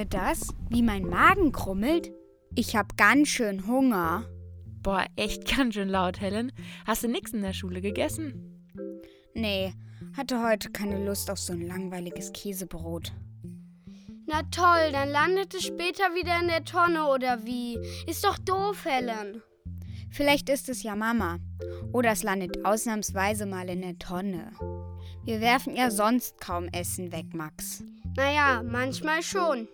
ihr das? Wie mein Magen krummelt? Ich hab ganz schön Hunger. Boah, echt ganz schön laut, Helen. Hast du nix in der Schule gegessen? Nee, hatte heute keine Lust auf so ein langweiliges Käsebrot. Na toll, dann landet es später wieder in der Tonne oder wie? Ist doch doof, Helen. Vielleicht ist es ja Mama. Oder es landet ausnahmsweise mal in der Tonne. Wir werfen ja sonst kaum Essen weg, Max. Naja, manchmal schon.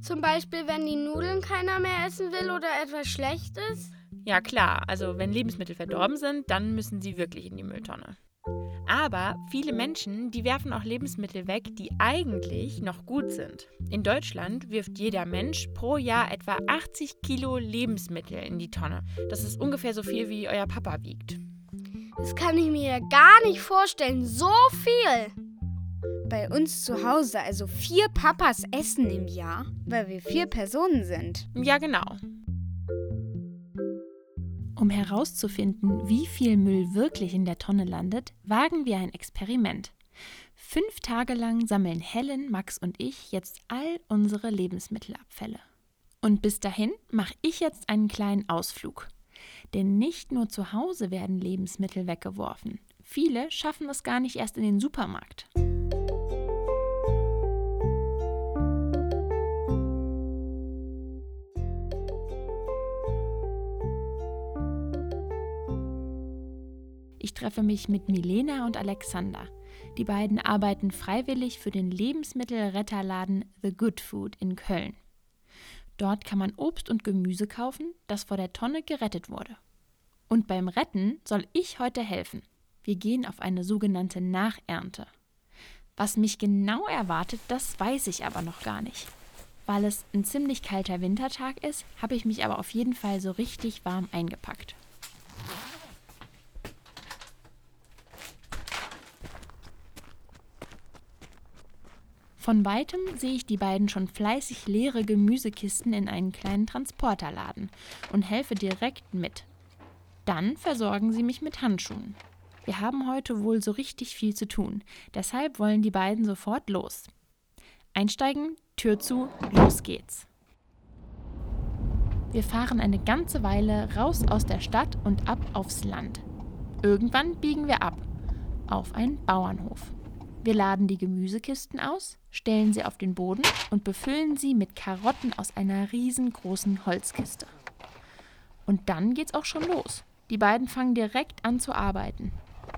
Zum Beispiel, wenn die Nudeln keiner mehr essen will oder etwas schlecht ist? Ja, klar. Also, wenn Lebensmittel verdorben sind, dann müssen sie wirklich in die Mülltonne. Aber viele Menschen, die werfen auch Lebensmittel weg, die eigentlich noch gut sind. In Deutschland wirft jeder Mensch pro Jahr etwa 80 Kilo Lebensmittel in die Tonne. Das ist ungefähr so viel, wie euer Papa wiegt. Das kann ich mir ja gar nicht vorstellen. So viel. Bei uns zu Hause also vier Papas essen im Jahr, weil wir vier Personen sind. Ja, genau. Um herauszufinden, wie viel Müll wirklich in der Tonne landet, wagen wir ein Experiment. Fünf Tage lang sammeln Helen, Max und ich jetzt all unsere Lebensmittelabfälle. Und bis dahin mache ich jetzt einen kleinen Ausflug. Denn nicht nur zu Hause werden Lebensmittel weggeworfen. Viele schaffen es gar nicht erst in den Supermarkt. Treffe mich mit Milena und Alexander. Die beiden arbeiten freiwillig für den Lebensmittelretterladen The Good Food in Köln. Dort kann man Obst und Gemüse kaufen, das vor der Tonne gerettet wurde. Und beim Retten soll ich heute helfen. Wir gehen auf eine sogenannte Nachernte. Was mich genau erwartet, das weiß ich aber noch gar nicht. Weil es ein ziemlich kalter Wintertag ist, habe ich mich aber auf jeden Fall so richtig warm eingepackt. Von weitem sehe ich die beiden schon fleißig leere Gemüsekisten in einen kleinen Transporter laden und helfe direkt mit. Dann versorgen sie mich mit Handschuhen. Wir haben heute wohl so richtig viel zu tun, deshalb wollen die beiden sofort los. Einsteigen, Tür zu, los geht's. Wir fahren eine ganze Weile raus aus der Stadt und ab aufs Land. Irgendwann biegen wir ab auf einen Bauernhof. Wir laden die Gemüsekisten aus, stellen sie auf den Boden und befüllen sie mit Karotten aus einer riesengroßen Holzkiste. Und dann geht's auch schon los. Die beiden fangen direkt an zu arbeiten.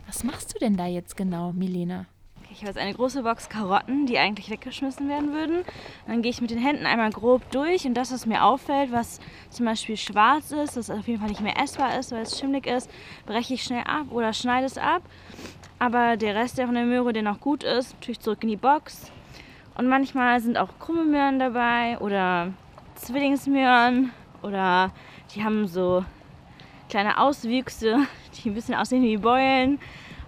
Was machst du denn da jetzt genau, Milena? Ich habe jetzt eine große Box Karotten, die eigentlich weggeschmissen werden würden. Dann gehe ich mit den Händen einmal grob durch und das, was mir auffällt, was zum Beispiel schwarz ist, das auf jeden Fall nicht mehr essbar ist, weil es schimmlig ist, breche ich schnell ab oder schneide es ab. Aber der Rest der von der Möhre, der noch gut ist, tue ich zurück in die Box. Und manchmal sind auch krumme Möhren dabei oder Zwillingsmöhren oder die haben so kleine Auswüchse, die ein bisschen aussehen wie Beulen.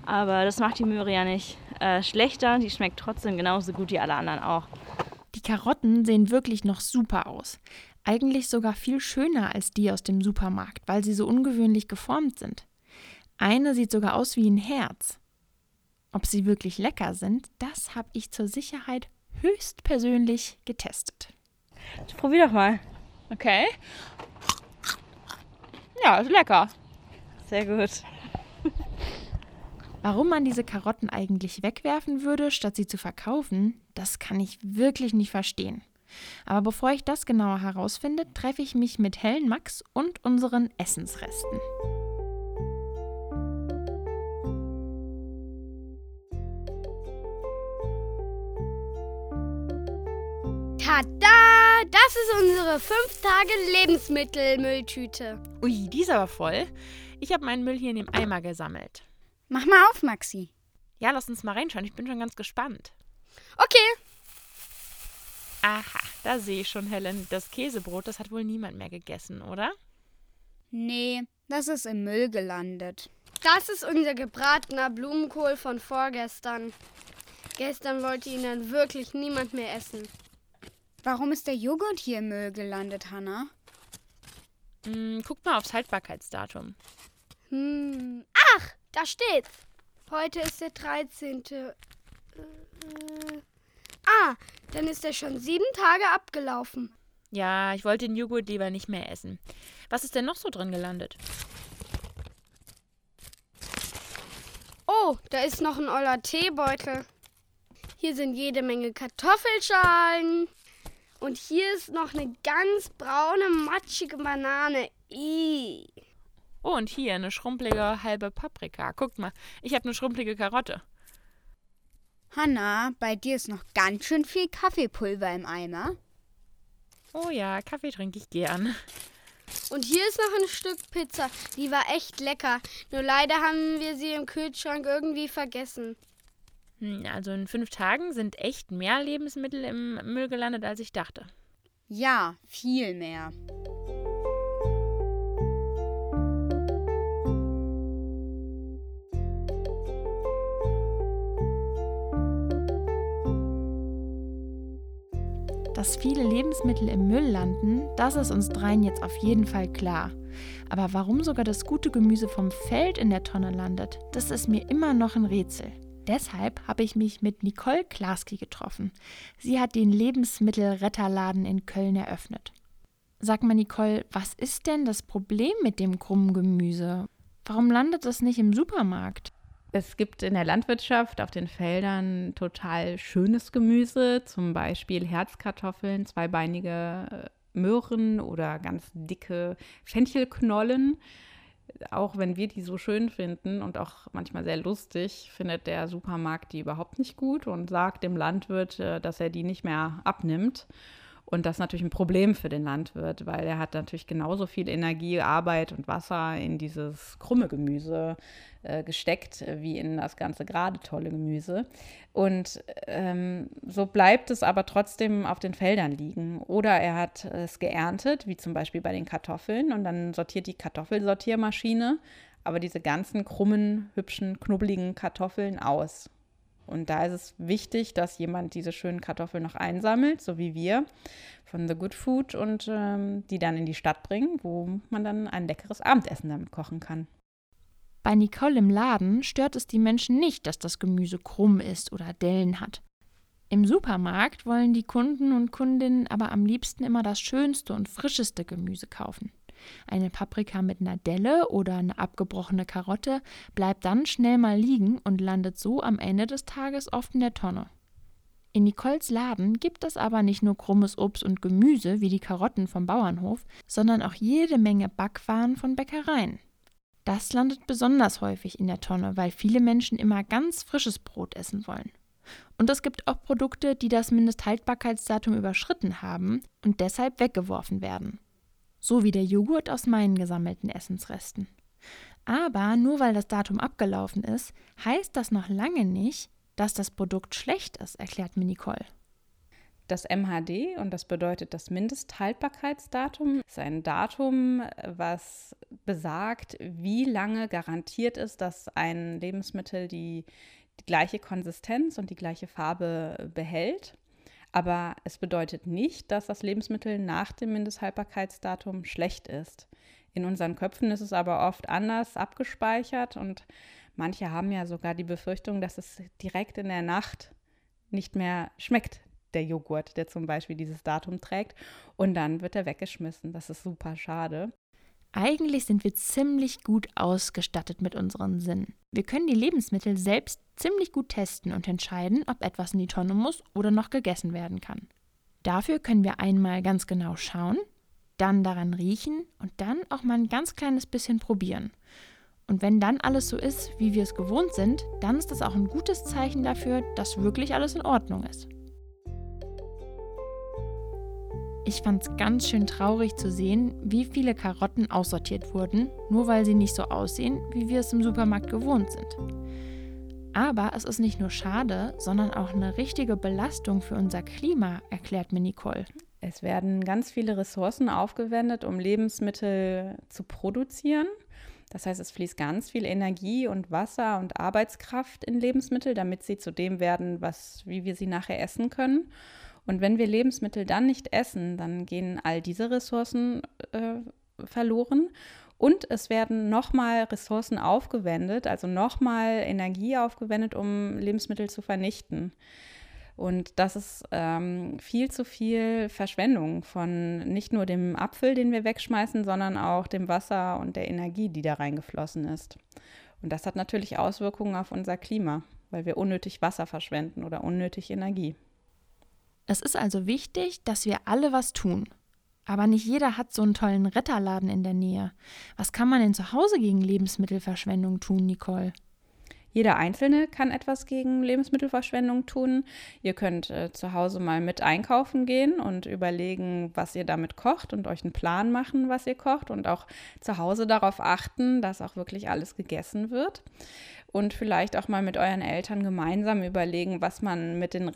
Aber das macht die Möhre ja nicht äh, schlechter. Die schmeckt trotzdem genauso gut wie alle anderen auch. Die Karotten sehen wirklich noch super aus. Eigentlich sogar viel schöner als die aus dem Supermarkt, weil sie so ungewöhnlich geformt sind. Eine sieht sogar aus wie ein Herz. Ob sie wirklich lecker sind, das habe ich zur Sicherheit höchstpersönlich getestet. Probier doch mal. Okay. Ja, ist lecker. Sehr gut. Warum man diese Karotten eigentlich wegwerfen würde, statt sie zu verkaufen, das kann ich wirklich nicht verstehen. Aber bevor ich das genauer herausfinde, treffe ich mich mit Helen Max und unseren Essensresten. Tada! Das ist unsere 5 Tage Lebensmittelmülltüte. Ui, die ist aber voll. Ich habe meinen Müll hier in dem Eimer gesammelt. Mach mal auf, Maxi. Ja, lass uns mal reinschauen. Ich bin schon ganz gespannt. Okay. Aha, da sehe ich schon, Helen. Das Käsebrot, das hat wohl niemand mehr gegessen, oder? Nee, das ist im Müll gelandet. Das ist unser gebratener Blumenkohl von vorgestern. Gestern wollte ihn dann wirklich niemand mehr essen. Warum ist der Joghurt hier im Müll gelandet, Hannah? Hm, guck mal aufs Haltbarkeitsdatum. Hm. Da steht's. Heute ist der 13. Äh, Ah, dann ist er schon sieben Tage abgelaufen. Ja, ich wollte den Joghurt lieber nicht mehr essen. Was ist denn noch so drin gelandet? Oh, da ist noch ein oller Teebeutel. Hier sind jede Menge Kartoffelschalen. Und hier ist noch eine ganz braune, matschige Banane. Ih. Oh, und hier eine schrumpelige halbe Paprika. Guckt mal, ich habe eine schrumpelige Karotte. Hanna, bei dir ist noch ganz schön viel Kaffeepulver im Eimer. Oh ja, Kaffee trinke ich gern. Und hier ist noch ein Stück Pizza. Die war echt lecker. Nur leider haben wir sie im Kühlschrank irgendwie vergessen. Hm, Also in fünf Tagen sind echt mehr Lebensmittel im Müll gelandet, als ich dachte. Ja, viel mehr. Dass viele Lebensmittel im Müll landen, das ist uns dreien jetzt auf jeden Fall klar. Aber warum sogar das gute Gemüse vom Feld in der Tonne landet, das ist mir immer noch ein Rätsel. Deshalb habe ich mich mit Nicole Klaski getroffen. Sie hat den Lebensmittelretterladen in Köln eröffnet. Sag mal, Nicole, was ist denn das Problem mit dem krummen Gemüse? Warum landet es nicht im Supermarkt? Es gibt in der Landwirtschaft auf den Feldern total schönes Gemüse, zum Beispiel Herzkartoffeln, zweibeinige äh, Möhren oder ganz dicke Fenchelknollen. Auch wenn wir die so schön finden und auch manchmal sehr lustig, findet der Supermarkt die überhaupt nicht gut und sagt dem Landwirt, äh, dass er die nicht mehr abnimmt. Und das ist natürlich ein Problem für den Landwirt, weil er hat natürlich genauso viel Energie, Arbeit und Wasser in dieses krumme Gemüse äh, gesteckt, äh, wie in das ganze gerade tolle Gemüse. Und ähm, so bleibt es aber trotzdem auf den Feldern liegen. Oder er hat es geerntet, wie zum Beispiel bei den Kartoffeln, und dann sortiert die Kartoffelsortiermaschine aber diese ganzen krummen, hübschen, knubbeligen Kartoffeln aus. Und da ist es wichtig, dass jemand diese schönen Kartoffeln noch einsammelt, so wie wir von The Good Food und ähm, die dann in die Stadt bringen, wo man dann ein leckeres Abendessen damit kochen kann. Bei Nicole im Laden stört es die Menschen nicht, dass das Gemüse krumm ist oder Dellen hat. Im Supermarkt wollen die Kunden und Kundinnen aber am liebsten immer das schönste und frischeste Gemüse kaufen. Eine Paprika mit einer Delle oder eine abgebrochene Karotte bleibt dann schnell mal liegen und landet so am Ende des Tages oft in der Tonne. In Nicoles Laden gibt es aber nicht nur krummes Obst und Gemüse wie die Karotten vom Bauernhof, sondern auch jede Menge Backwaren von Bäckereien. Das landet besonders häufig in der Tonne, weil viele Menschen immer ganz frisches Brot essen wollen. Und es gibt auch Produkte, die das Mindesthaltbarkeitsdatum überschritten haben und deshalb weggeworfen werden. So wie der Joghurt aus meinen gesammelten Essensresten. Aber nur weil das Datum abgelaufen ist, heißt das noch lange nicht, dass das Produkt schlecht ist, erklärt mir Nicole. Das MHD, und das bedeutet das Mindesthaltbarkeitsdatum, ist ein Datum, was besagt, wie lange garantiert ist, dass ein Lebensmittel die, die gleiche Konsistenz und die gleiche Farbe behält. Aber es bedeutet nicht, dass das Lebensmittel nach dem Mindesthaltbarkeitsdatum schlecht ist. In unseren Köpfen ist es aber oft anders abgespeichert und manche haben ja sogar die Befürchtung, dass es direkt in der Nacht nicht mehr schmeckt, der Joghurt, der zum Beispiel dieses Datum trägt. Und dann wird er weggeschmissen. Das ist super schade. Eigentlich sind wir ziemlich gut ausgestattet mit unseren Sinnen. Wir können die Lebensmittel selbst ziemlich gut testen und entscheiden, ob etwas in die Tonne muss oder noch gegessen werden kann. Dafür können wir einmal ganz genau schauen, dann daran riechen und dann auch mal ein ganz kleines bisschen probieren. Und wenn dann alles so ist, wie wir es gewohnt sind, dann ist das auch ein gutes Zeichen dafür, dass wirklich alles in Ordnung ist. Ich fand es ganz schön traurig zu sehen, wie viele Karotten aussortiert wurden, nur weil sie nicht so aussehen, wie wir es im Supermarkt gewohnt sind. Aber es ist nicht nur schade, sondern auch eine richtige Belastung für unser Klima, erklärt mir Nicole. Es werden ganz viele Ressourcen aufgewendet, um Lebensmittel zu produzieren. Das heißt, es fließt ganz viel Energie und Wasser und Arbeitskraft in Lebensmittel, damit sie zu dem werden, was, wie wir sie nachher essen können. Und wenn wir Lebensmittel dann nicht essen, dann gehen all diese Ressourcen äh, verloren. Und es werden nochmal Ressourcen aufgewendet, also nochmal Energie aufgewendet, um Lebensmittel zu vernichten. Und das ist ähm, viel zu viel Verschwendung von nicht nur dem Apfel, den wir wegschmeißen, sondern auch dem Wasser und der Energie, die da reingeflossen ist. Und das hat natürlich Auswirkungen auf unser Klima, weil wir unnötig Wasser verschwenden oder unnötig Energie. Es ist also wichtig, dass wir alle was tun. Aber nicht jeder hat so einen tollen Retterladen in der Nähe. Was kann man denn zu Hause gegen Lebensmittelverschwendung tun, Nicole? Jeder Einzelne kann etwas gegen Lebensmittelverschwendung tun. Ihr könnt äh, zu Hause mal mit einkaufen gehen und überlegen, was ihr damit kocht und euch einen Plan machen, was ihr kocht und auch zu Hause darauf achten, dass auch wirklich alles gegessen wird und vielleicht auch mal mit euren Eltern gemeinsam überlegen, was man mit den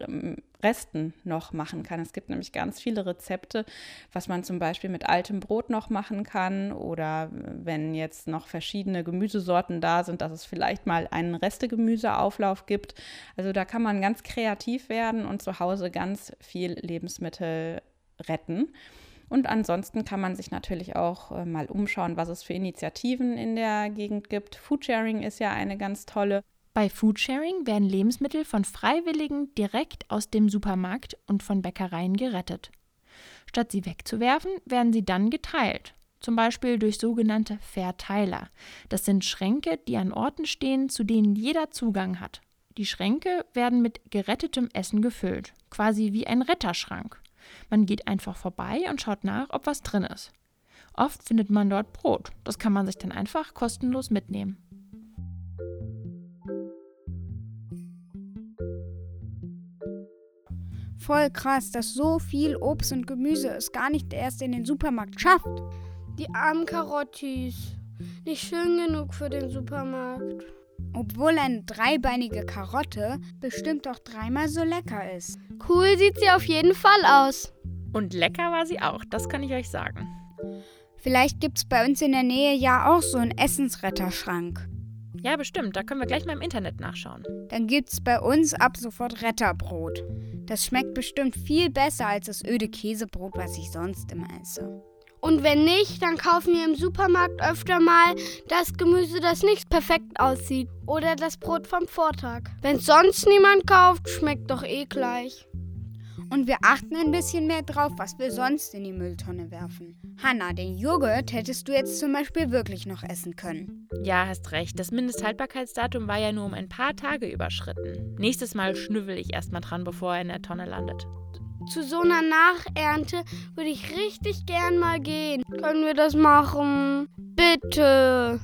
Resten noch machen kann. Es gibt nämlich ganz viele Rezepte, was man zum Beispiel mit altem Brot noch machen kann oder wenn jetzt noch verschiedene Gemüsesorten da sind, dass es vielleicht mal einen Restegemüseauflauf gibt. Also da kann man ganz kreativ werden und zu Hause ganz viel Lebensmittel retten. Und ansonsten kann man sich natürlich auch äh, mal umschauen, was es für Initiativen in der Gegend gibt. Foodsharing ist ja eine ganz tolle. Bei Foodsharing werden Lebensmittel von Freiwilligen direkt aus dem Supermarkt und von Bäckereien gerettet. Statt sie wegzuwerfen, werden sie dann geteilt, zum Beispiel durch sogenannte Verteiler. Das sind Schränke, die an Orten stehen, zu denen jeder Zugang hat. Die Schränke werden mit gerettetem Essen gefüllt, quasi wie ein Retterschrank. Man geht einfach vorbei und schaut nach, ob was drin ist. Oft findet man dort Brot. Das kann man sich dann einfach kostenlos mitnehmen. Voll krass, dass so viel Obst und Gemüse es gar nicht erst in den Supermarkt schafft. Die armen Karottis. Nicht schön genug für den Supermarkt. Obwohl eine dreibeinige Karotte bestimmt auch dreimal so lecker ist. Cool sieht sie auf jeden Fall aus. Und lecker war sie auch, das kann ich euch sagen. Vielleicht gibt es bei uns in der Nähe ja auch so einen Essensretterschrank. Ja, bestimmt. Da können wir gleich mal im Internet nachschauen. Dann gibt es bei uns ab sofort Retterbrot. Das schmeckt bestimmt viel besser als das öde Käsebrot, was ich sonst immer esse. Und wenn nicht, dann kaufen wir im Supermarkt öfter mal das Gemüse, das nicht perfekt aussieht. Oder das Brot vom Vortag. Wenn sonst niemand kauft, schmeckt doch eh gleich. Und wir achten ein bisschen mehr drauf, was wir sonst in die Mülltonne werfen. Hanna, den Joghurt hättest du jetzt zum Beispiel wirklich noch essen können. Ja, hast recht. Das Mindesthaltbarkeitsdatum war ja nur um ein paar Tage überschritten. Nächstes Mal schnüffel ich erstmal dran, bevor er in der Tonne landet. Zu so einer Nachernte würde ich richtig gern mal gehen. Können wir das machen? Bitte.